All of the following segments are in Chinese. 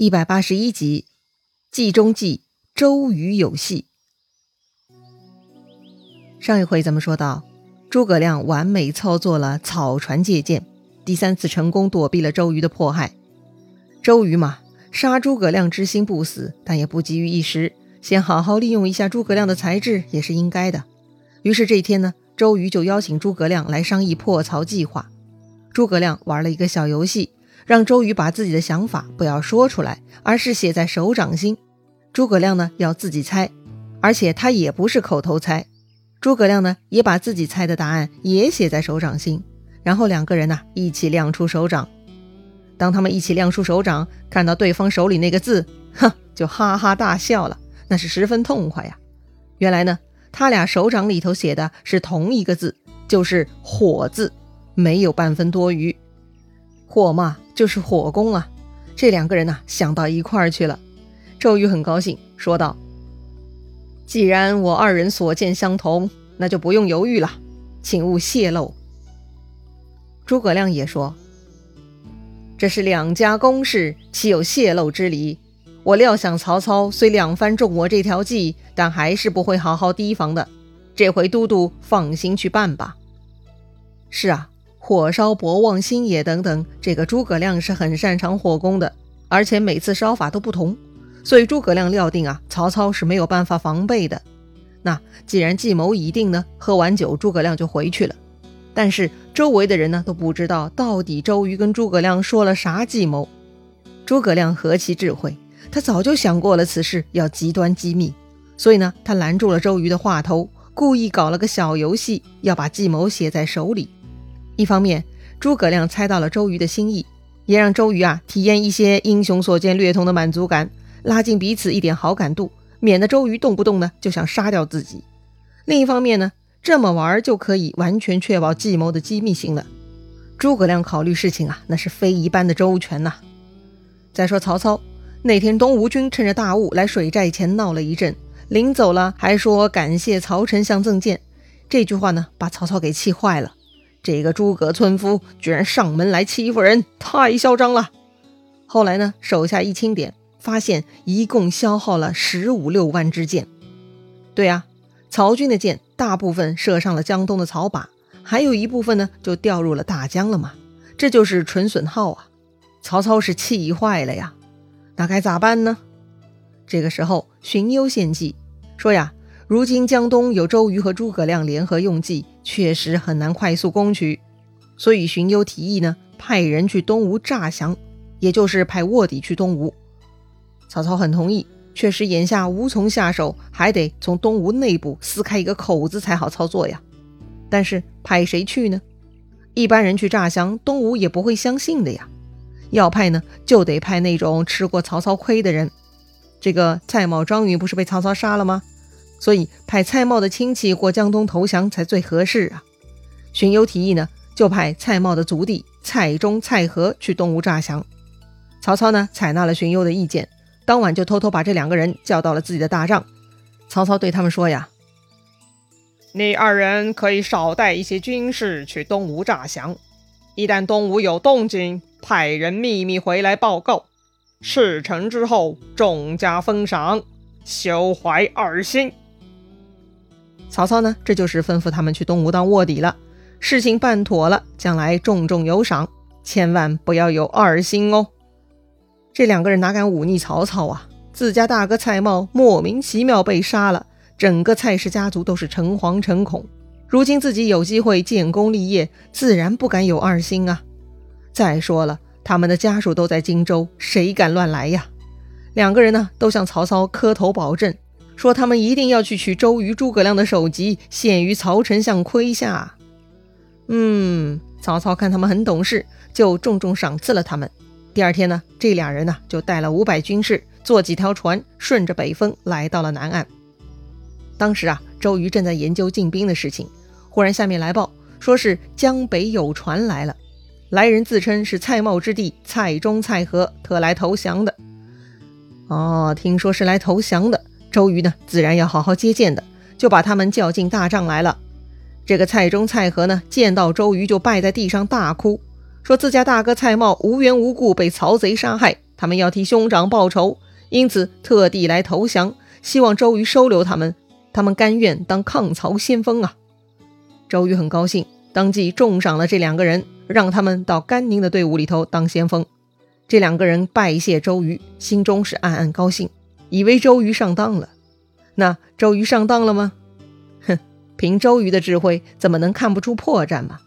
一百八十一集，计中计，周瑜有戏。上一回咱们说到，诸葛亮完美操作了草船借箭，第三次成功躲避了周瑜的迫害。周瑜嘛，杀诸葛亮之心不死，但也不急于一时，先好好利用一下诸葛亮的才智也是应该的。于是这一天呢，周瑜就邀请诸葛亮来商议破曹计划。诸葛亮玩了一个小游戏。让周瑜把自己的想法不要说出来，而是写在手掌心。诸葛亮呢要自己猜，而且他也不是口头猜。诸葛亮呢也把自己猜的答案也写在手掌心，然后两个人呢一起亮出手掌。当他们一起亮出手掌，看到对方手里那个字，哼，就哈哈大笑了，那是十分痛快呀。原来呢，他俩手掌里头写的是同一个字，就是“火”字，没有半分多余。火嘛。就是火攻啊！这两个人呐想到一块儿去了。周瑜很高兴，说道：“既然我二人所见相同，那就不用犹豫了，请勿泄露。”诸葛亮也说：“这是两家公事，岂有泄露之理？我料想曹操虽两番中我这条计，但还是不会好好提防的。这回都督放心去办吧。”是啊。火烧博望、新野等等，这个诸葛亮是很擅长火攻的，而且每次烧法都不同，所以诸葛亮料定啊，曹操是没有办法防备的。那既然计谋已定呢，喝完酒，诸葛亮就回去了。但是周围的人呢都不知道到底周瑜跟诸葛亮说了啥计谋。诸葛亮何其智慧，他早就想过了此事要极端机密，所以呢，他拦住了周瑜的话头，故意搞了个小游戏，要把计谋写在手里。一方面，诸葛亮猜到了周瑜的心意，也让周瑜啊体验一些英雄所见略同的满足感，拉近彼此一点好感度，免得周瑜动不动呢就想杀掉自己。另一方面呢，这么玩就可以完全确保计谋的机密性了。诸葛亮考虑事情啊，那是非一般的周全呐。再说曹操那天，东吴军趁着大雾来水寨前闹了一阵，临走了还说感谢曹丞相赠剑，这句话呢把曹操给气坏了。这个诸葛村夫居然上门来欺负人，太嚣张了。后来呢，手下一清点，发现一共消耗了十五六万支箭。对啊，曹军的箭大部分射上了江东的曹靶，还有一部分呢就掉入了大江了嘛。这就是纯损耗啊！曹操是气坏了呀。那该咋办呢？这个时候，荀攸献计说呀。如今江东有周瑜和诸葛亮联合用计，确实很难快速攻取，所以荀攸提议呢，派人去东吴诈降，也就是派卧底去东吴。曹操很同意，确实眼下无从下手，还得从东吴内部撕开一个口子才好操作呀。但是派谁去呢？一般人去诈降，东吴也不会相信的呀。要派呢，就得派那种吃过曹操亏的人。这个蔡瑁、张允不是被曹操杀了吗？所以派蔡瑁的亲戚过江东投降才最合适啊！荀攸提议呢，就派蔡瑁的族弟蔡中、蔡和去东吴诈降。曹操呢，采纳了荀攸的意见，当晚就偷偷把这两个人叫到了自己的大帐。曹操对他们说呀：“你二人可以少带一些军士去东吴诈降，一旦东吴有动静，派人秘密回来报告。事成之后，重加封赏，休怀二心。”曹操呢，这就是吩咐他们去东吴当卧底了。事情办妥了，将来重重有赏，千万不要有二心哦。这两个人哪敢忤逆曹操啊？自家大哥蔡瑁莫名其妙被杀了，整个蔡氏家族都是诚惶诚恐。如今自己有机会建功立业，自然不敢有二心啊。再说了，他们的家属都在荆州，谁敢乱来呀？两个人呢，都向曹操磕头保证。说他们一定要去取周瑜、诸葛亮的首级，献于曹丞相麾下。嗯，曹操看他们很懂事，就重重赏赐了他们。第二天呢，这俩人呢就带了五百军士，坐几条船，顺着北风来到了南岸。当时啊，周瑜正在研究进兵的事情，忽然下面来报，说是江北有船来了，来人自称是蔡瑁之弟蔡中、蔡和，特来投降的。哦，听说是来投降的。周瑜呢，自然要好好接见的，就把他们叫进大帐来了。这个蔡中、蔡和呢，见到周瑜就拜在地上大哭，说自家大哥蔡瑁无缘无故被曹贼杀害，他们要替兄长报仇，因此特地来投降，希望周瑜收留他们。他们甘愿当抗曹先锋啊！周瑜很高兴，当即重赏了这两个人，让他们到甘宁的队伍里头当先锋。这两个人拜谢周瑜，心中是暗暗高兴，以为周瑜上当了。那周瑜上当了吗？哼，凭周瑜的智慧，怎么能看不出破绽嘛？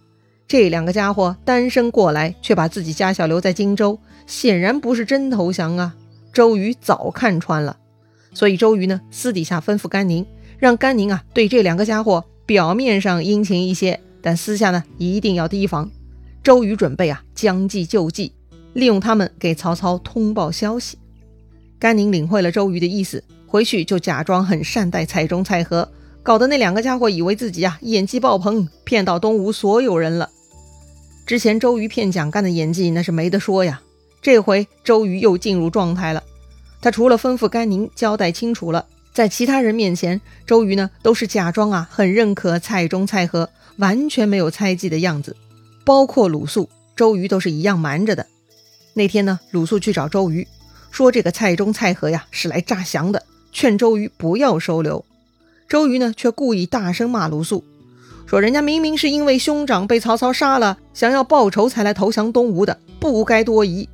这两个家伙单身过来，却把自己家小留在荆州，显然不是真投降啊！周瑜早看穿了，所以周瑜呢，私底下吩咐甘宁，让甘宁啊，对这两个家伙表面上殷勤一些，但私下呢，一定要提防。周瑜准备啊，将计就计。利用他们给曹操通报消息，甘宁领会了周瑜的意思，回去就假装很善待蔡中、蔡和，搞得那两个家伙以为自己啊演技爆棚，骗到东吴所有人了。之前周瑜骗蒋干的演技那是没得说呀，这回周瑜又进入状态了。他除了吩咐甘宁交代清楚了，在其他人面前，周瑜呢都是假装啊很认可蔡中、蔡和，完全没有猜忌的样子，包括鲁肃，周瑜都是一样瞒着的。那天呢，鲁肃去找周瑜，说这个蔡中、蔡和呀是来诈降的，劝周瑜不要收留。周瑜呢却故意大声骂鲁肃，说人家明明是因为兄长被曹操杀了，想要报仇才来投降东吴的，不该多疑。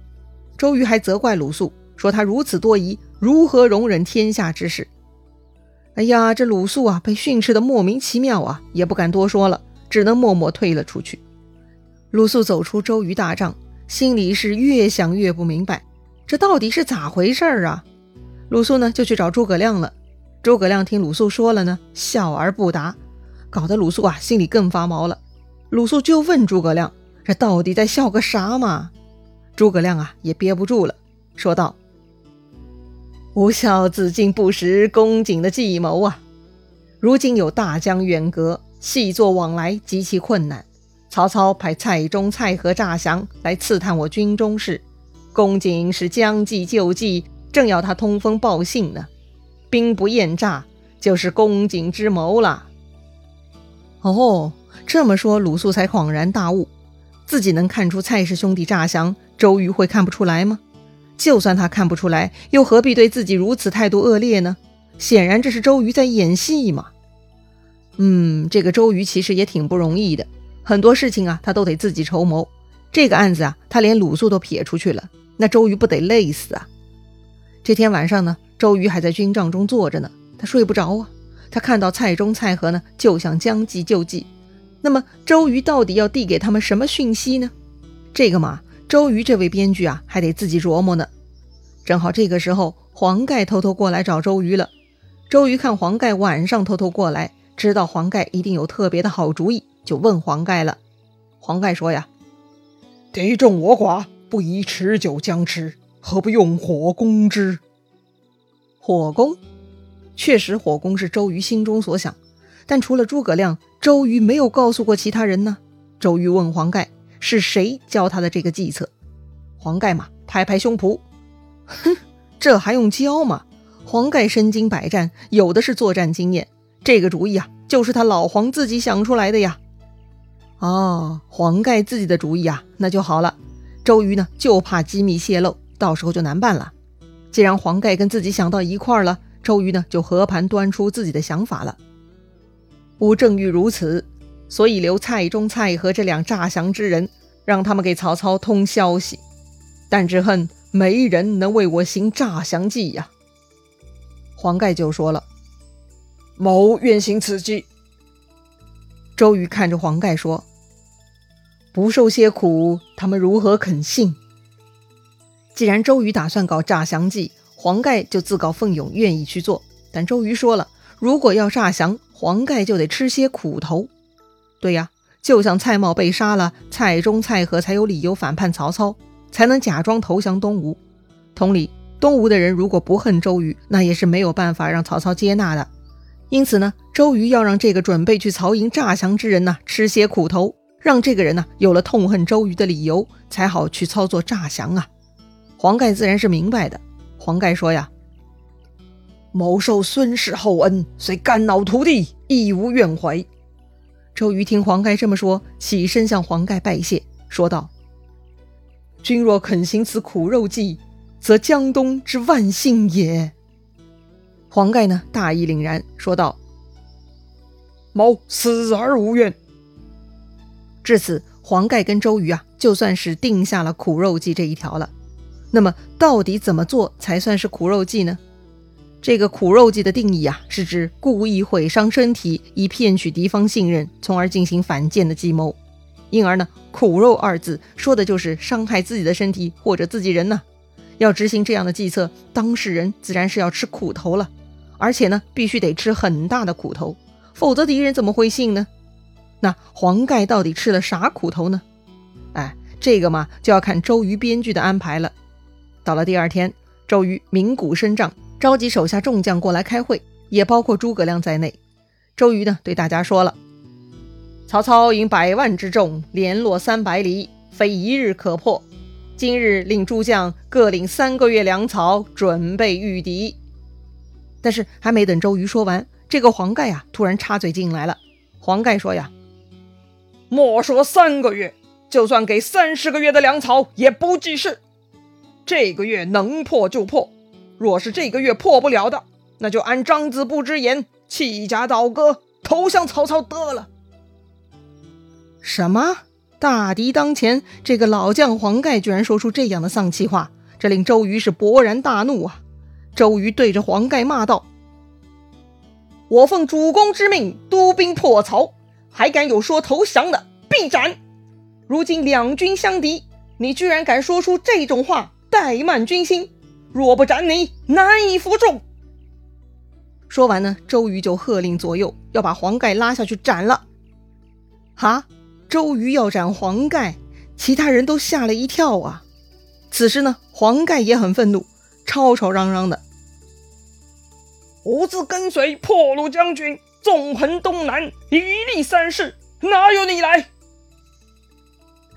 周瑜还责怪鲁肃，说他如此多疑，如何容忍天下之事？哎呀，这鲁肃啊被训斥的莫名其妙啊，也不敢多说了，只能默默退了出去。鲁肃走出周瑜大帐。心里是越想越不明白，这到底是咋回事儿啊？鲁肃呢就去找诸葛亮了。诸葛亮听鲁肃说了呢，笑而不答，搞得鲁肃啊心里更发毛了。鲁肃就问诸葛亮：“这到底在笑个啥嘛？”诸葛亮啊也憋不住了，说道：“吾笑子敬不识公瑾的计谋啊！如今有大江远隔，细作往来极其困难。”曹操派蔡中、蔡和诈降来刺探我军中事，公瑾是将计就计，正要他通风报信呢。兵不厌诈，就是公瑾之谋了。哦，这么说，鲁肃才恍然大悟，自己能看出蔡氏兄弟诈降，周瑜会看不出来吗？就算他看不出来，又何必对自己如此态度恶劣呢？显然，这是周瑜在演戏嘛。嗯，这个周瑜其实也挺不容易的。很多事情啊，他都得自己筹谋。这个案子啊，他连鲁肃都撇出去了，那周瑜不得累死啊？这天晚上呢，周瑜还在军帐中坐着呢，他睡不着啊。他看到蔡中、蔡和呢，就想将计就计。那么周瑜到底要递给他们什么讯息呢？这个嘛，周瑜这位编剧啊，还得自己琢磨呢。正好这个时候，黄盖偷偷过来找周瑜了。周瑜看黄盖晚上偷偷过来，知道黄盖一定有特别的好主意。就问黄盖了，黄盖说呀：“敌众我寡，不宜持久僵持，何不用火攻之？”火攻，确实火攻是周瑜心中所想，但除了诸葛亮，周瑜没有告诉过其他人呢。周瑜问黄盖：“是谁教他的这个计策？”黄盖嘛，拍拍胸脯：“哼，这还用教吗？黄盖身经百战，有的是作战经验，这个主意啊，就是他老黄自己想出来的呀。”哦，黄盖自己的主意啊，那就好了。周瑜呢，就怕机密泄露，到时候就难办了。既然黄盖跟自己想到一块儿了，周瑜呢就和盘端出自己的想法了。吾正欲如此，所以留蔡中、蔡和这两诈降之人，让他们给曹操通消息。但只恨没人能为我行诈降计呀。黄盖就说了：“某愿行此计。”周瑜看着黄盖说：“不受些苦，他们如何肯信？”既然周瑜打算搞诈降计，黄盖就自告奋勇，愿意去做。但周瑜说了，如果要诈降，黄盖就得吃些苦头。对呀，就像蔡瑁被杀了，蔡中、蔡和才有理由反叛曹操，才能假装投降东吴。同理，东吴的人如果不恨周瑜，那也是没有办法让曹操接纳的。因此呢，周瑜要让这个准备去曹营诈降之人呢吃些苦头，让这个人呢有了痛恨周瑜的理由，才好去操作诈降啊。黄盖自然是明白的。黄盖说呀：“某受孙氏厚恩，虽肝脑涂地，亦无怨怀。”周瑜听黄盖这么说，起身向黄盖拜谢，说道：“君若肯行此苦肉计，则江东之万幸也。黄盖呢，大义凛然，说道：“某死而无怨。”至此，黄盖跟周瑜啊，就算是定下了苦肉计这一条了。那么，到底怎么做才算是苦肉计呢？这个苦肉计的定义啊，是指故意毁伤身体，以骗取敌方信任，从而进行反间的计谋。因而呢，苦肉二字说的就是伤害自己的身体或者自己人呢。要执行这样的计策，当事人自然是要吃苦头了，而且呢，必须得吃很大的苦头，否则敌人怎么会信呢？那黄盖到底吃了啥苦头呢？哎，这个嘛，就要看周瑜编剧的安排了。到了第二天，周瑜鸣鼓声仗。召集手下众将过来开会，也包括诸葛亮在内。周瑜呢，对大家说了：“曹操引百万之众，联络三百里，非一日可破。今日令诸将各领三个月粮草，准备御敌。”但是还没等周瑜说完，这个黄盖啊，突然插嘴进来了。黄盖说：“呀，莫说三个月，就算给三十个月的粮草也不济事。这个月能破就破。”若是这个月破不了的，那就按张子布之言弃甲倒戈，投降曹操得了。什么？大敌当前，这个老将黄盖居然说出这样的丧气话，这令周瑜是勃然大怒啊！周瑜对着黄盖骂道：“我奉主公之命督兵破曹，还敢有说投降的，必斩！如今两军相敌，你居然敢说出这种话，怠慢军心！”若不斩你，难以服众。说完呢，周瑜就喝令左右要把黄盖拉下去斩了。哈，周瑜要斩黄盖，其他人都吓了一跳啊。此时呢，黄盖也很愤怒，吵吵嚷嚷的：“吾自跟随破虏将军，纵横东南，以立三世，哪有你来？”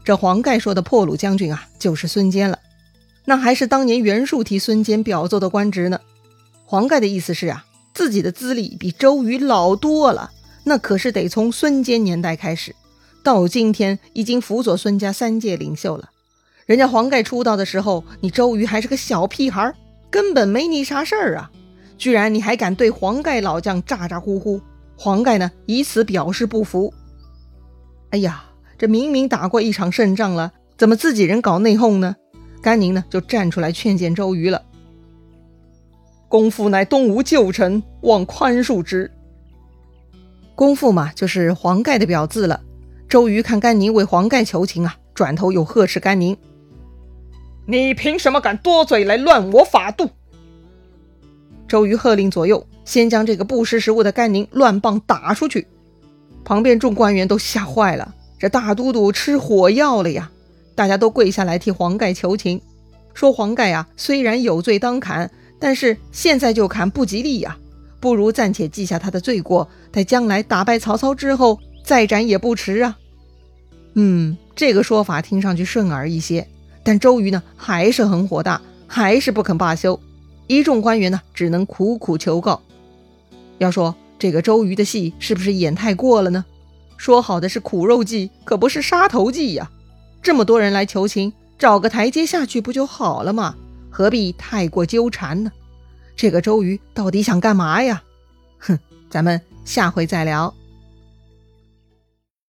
这黄盖说的破虏将军啊，就是孙坚了。那还是当年袁术替孙坚表奏的官职呢。黄盖的意思是啊，自己的资历比周瑜老多了，那可是得从孙坚年代开始，到今天已经辅佐孙家三届领袖了。人家黄盖出道的时候，你周瑜还是个小屁孩，根本没你啥事儿啊！居然你还敢对黄盖老将咋咋呼呼？黄盖呢，以此表示不服。哎呀，这明明打过一场胜仗了，怎么自己人搞内讧呢？甘宁呢，就站出来劝谏周瑜了。公父乃东吴旧臣，望宽恕之。公父嘛，就是黄盖的表字了。周瑜看甘宁为黄盖求情啊，转头又呵斥甘宁：“你凭什么敢多嘴来乱我法度？”周瑜喝令左右先将这个不识时务的甘宁乱棒打出去。旁边众官员都吓坏了，这大都督吃火药了呀！大家都跪下来替黄盖求情，说黄盖啊，虽然有罪当砍，但是现在就砍不吉利呀，不如暂且记下他的罪过，待将来打败曹操之后再斩也不迟啊。嗯，这个说法听上去顺耳一些，但周瑜呢还是很火大，还是不肯罢休。一众官员呢只能苦苦求告。要说这个周瑜的戏是不是演太过了呢？说好的是苦肉计，可不是杀头计呀。这么多人来求情，找个台阶下去不就好了吗？何必太过纠缠呢？这个周瑜到底想干嘛呀？哼，咱们下回再聊。